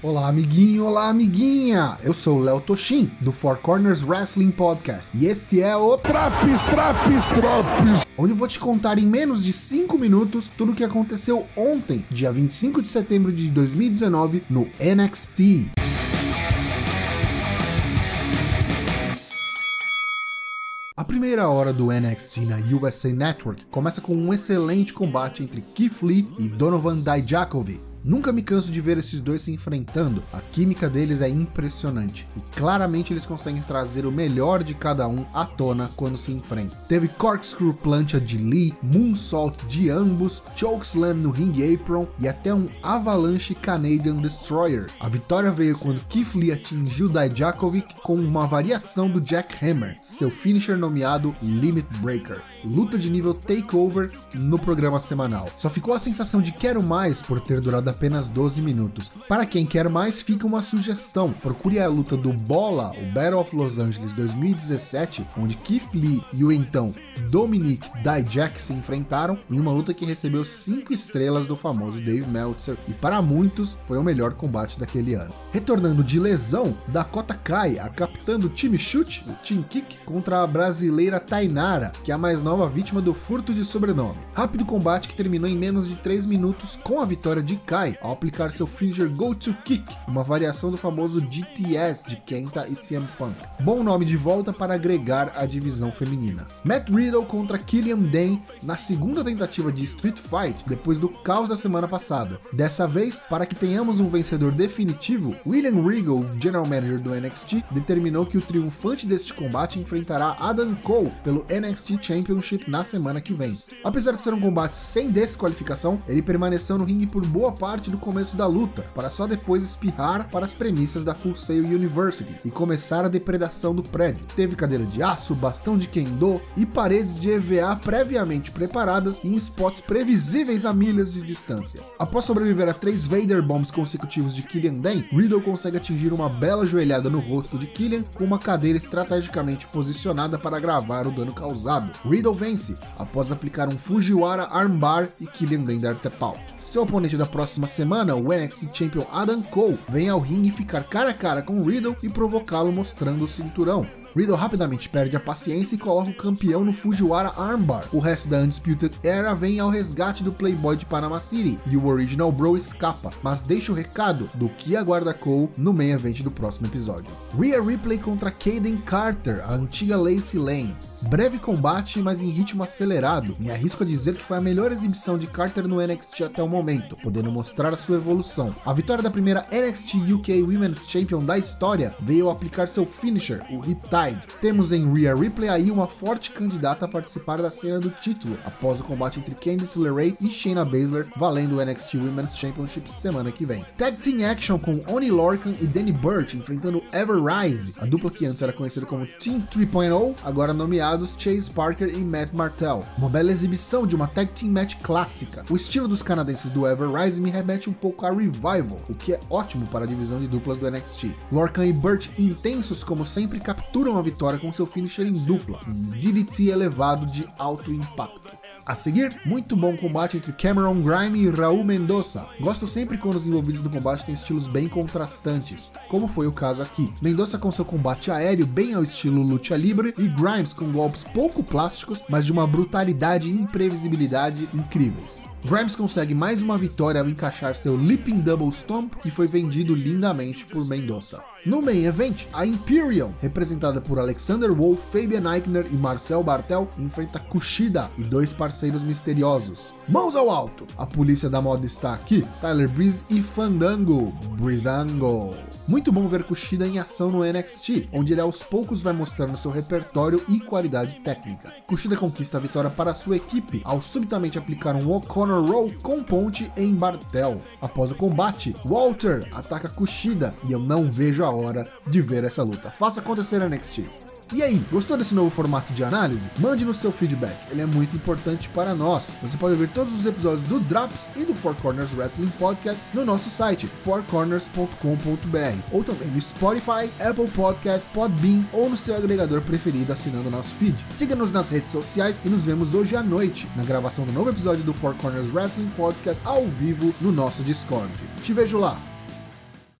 Olá, amiguinho, olá, amiguinha! Eu sou o Léo Toshin, do Four Corners Wrestling Podcast, e este é o Traps, Traps, Traps! Onde eu vou te contar em menos de 5 minutos tudo o que aconteceu ontem, dia 25 de setembro de 2019, no NXT. A primeira hora do NXT na USA Network começa com um excelente combate entre Keith Lee e Donovan Dijakovic. Nunca me canso de ver esses dois se enfrentando, a química deles é impressionante e claramente eles conseguem trazer o melhor de cada um à tona quando se enfrentam. Teve corkscrew plancha de Lee, moonsault de ambos, chokeslam no ring apron e até um avalanche Canadian Destroyer. A vitória veio quando Keith Lee atingiu Dijakovic com uma variação do Jack Hammer, seu finisher nomeado Limit Breaker luta de nível takeover no programa semanal. Só ficou a sensação de quero mais por ter durado apenas 12 minutos. Para quem quer mais, fica uma sugestão. Procure a luta do Bola, o Battle of Los Angeles 2017, onde Keith Lee e o então Dominic Dijak se enfrentaram em uma luta que recebeu 5 estrelas do famoso Dave Meltzer e para muitos foi o melhor combate daquele ano. Retornando de lesão, Dakota Kai, a capitã do time Chute, o Team Kick, contra a brasileira Tainara, que é a mais nova vítima do furto de sobrenome. Rápido combate que terminou em menos de 3 minutos com a vitória de Kai ao aplicar seu finisher Go To Kick, uma variação do famoso GTS de Kenta e CM Punk. Bom nome de volta para agregar a divisão feminina. Matt Riddle contra Killian Dane na segunda tentativa de Street Fight depois do caos da semana passada. Dessa vez, para que tenhamos um vencedor definitivo, William Regal, general manager do NXT, determinou que o triunfante deste combate enfrentará Adam Cole pelo NXT Championship na semana que vem. Apesar de ser um combate sem desqualificação, ele permaneceu no ringue por boa parte do começo da luta, para só depois espirrar para as premissas da Full Sail University e começar a depredação do prédio. Teve cadeira de aço, bastão de kendo e paredes de EVA previamente preparadas em spots previsíveis a milhas de distância. Após sobreviver a três Vader Bombs consecutivos de Killian Dane, Riddle consegue atingir uma bela joelhada no rosto de Killian com uma cadeira estrategicamente posicionada para gravar o dano causado. Riddle vence após aplicar um Fujiwara Armbar e Killian Dane dar tap-out. Seu oponente da próxima semana, o NXT Champion Adam Cole, vem ao ringue ficar cara a cara com Riddle e provocá-lo mostrando o cinturão. Riddle rapidamente perde a paciência e coloca o campeão no Fujiwara Armbar. O resto da Undisputed Era vem ao resgate do Playboy de Panama City e o Original Bro escapa, mas deixa o recado do que aguarda Cole no main event do próximo episódio. Rhea Ripley contra Kaden Carter, a antiga Lacey Lane. Breve combate, mas em ritmo acelerado. Me arrisco a dizer que foi a melhor exibição de Carter no NXT até o momento, podendo mostrar a sua evolução. A vitória da primeira NXT UK Women's Champion da história veio aplicar seu finisher, o Riptide. Temos em Rhea Ripley aí uma forte candidata a participar da cena do título, após o combate entre Candice LeRae e Shayna Baszler, valendo o NXT Women's Championship semana que vem. Tag Team Action com Oni Lorcan e Danny Burch enfrentando Ever Rise, a dupla que antes era conhecida como Team 3.0, agora nomeada aliados Chase Parker e Matt Martell. Uma bela exibição de uma tag team match clássica. O estilo dos canadenses do Ever Rise me remete um pouco a Revival, o que é ótimo para a divisão de duplas do NXT. Lorcan e Burt, intensos como sempre, capturam a vitória com seu finisher em dupla, um DDT elevado de alto impacto. A seguir, muito bom combate entre Cameron Grime e Raul Mendoza. Gosto sempre quando os envolvidos no combate têm estilos bem contrastantes, como foi o caso aqui. Mendoza com seu combate aéreo bem ao estilo luta livre e Grimes com golpes pouco plásticos, mas de uma brutalidade e imprevisibilidade incríveis. Grimes consegue mais uma vitória ao encaixar seu Leaping Double Stomp, que foi vendido lindamente por Mendoza. No main event, a Imperium, representada por Alexander Wolf, Fabian Eichner e Marcel Bartel, enfrenta Kushida e dois parceiros misteriosos. Mãos ao alto! A polícia da moda está aqui, Tyler Breeze e Fandango, Breezango. Muito bom ver Kushida em ação no NXT, onde ele aos poucos vai mostrando seu repertório e qualidade técnica. Kushida conquista a vitória para sua equipe ao subitamente aplicar um O'Connor Roll com ponte em Bartel. Após o combate, Walter ataca Kushida e eu não vejo a hora de ver essa luta. Faça acontecer NXT. E aí, gostou desse novo formato de análise? Mande no seu feedback, ele é muito importante para nós. Você pode ouvir todos os episódios do Drops e do Four Corners Wrestling Podcast no nosso site, fourcorners.com.br, ou também no Spotify, Apple Podcasts, Podbean ou no seu agregador preferido assinando nosso feed. Siga-nos nas redes sociais e nos vemos hoje à noite na gravação do novo episódio do Four Corners Wrestling Podcast ao vivo no nosso Discord. Te vejo lá!